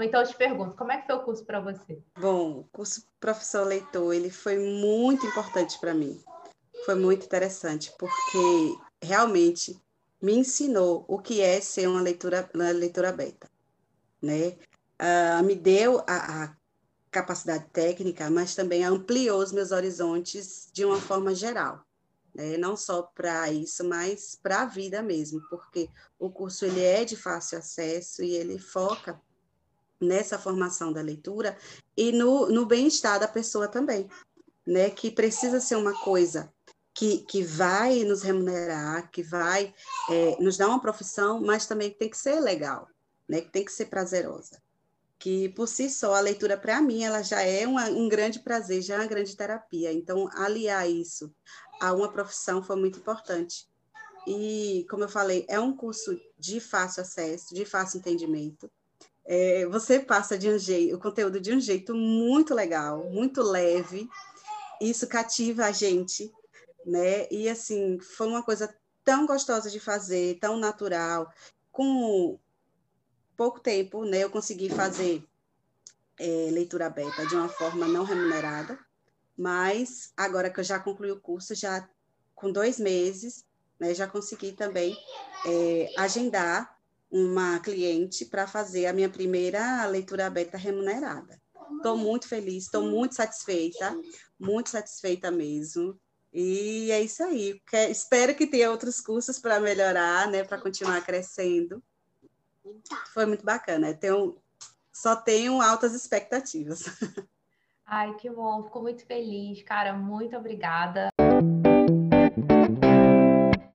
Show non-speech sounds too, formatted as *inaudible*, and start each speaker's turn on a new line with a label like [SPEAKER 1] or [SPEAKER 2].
[SPEAKER 1] Então eu te pergunto, como é que foi o curso para você?
[SPEAKER 2] Bom, o curso professor leitor, ele foi muito importante para mim. Foi muito interessante, porque realmente me ensinou o que é ser uma leitura, uma leitura aberta, né? Uh, me deu a, a capacidade técnica, mas também ampliou os meus horizontes de uma forma geral né? não só para isso, mas para a vida mesmo, porque o curso ele é de fácil acesso e ele foca nessa formação da leitura e no, no bem-estar da pessoa também, né? Que precisa ser uma coisa que, que vai nos remunerar, que vai é, nos dar uma profissão, mas também tem que ser legal, né? Que tem que ser prazerosa. Que por si só a leitura para mim ela já é uma, um grande prazer, já é uma grande terapia. Então aliar isso a uma profissão foi muito importante. E, como eu falei, é um curso de fácil acesso, de fácil entendimento. É, você passa de um jeito, o conteúdo de um jeito muito legal, muito leve. Isso cativa a gente, né? E assim, foi uma coisa tão gostosa de fazer, tão natural. Com pouco tempo, né, eu consegui fazer é, leitura aberta de uma forma não remunerada, mas agora que eu já concluí o curso, já com dois meses, né, já consegui também é, agendar uma cliente para fazer a minha primeira leitura aberta remunerada. Estou muito feliz, estou muito satisfeita, muito satisfeita mesmo. E é isso aí. Quer, espero que tenha outros cursos para melhorar, né, para continuar crescendo. Foi muito bacana. Tenho, só tenho altas expectativas. *laughs*
[SPEAKER 1] Ai, que bom, fico muito feliz, cara. Muito obrigada.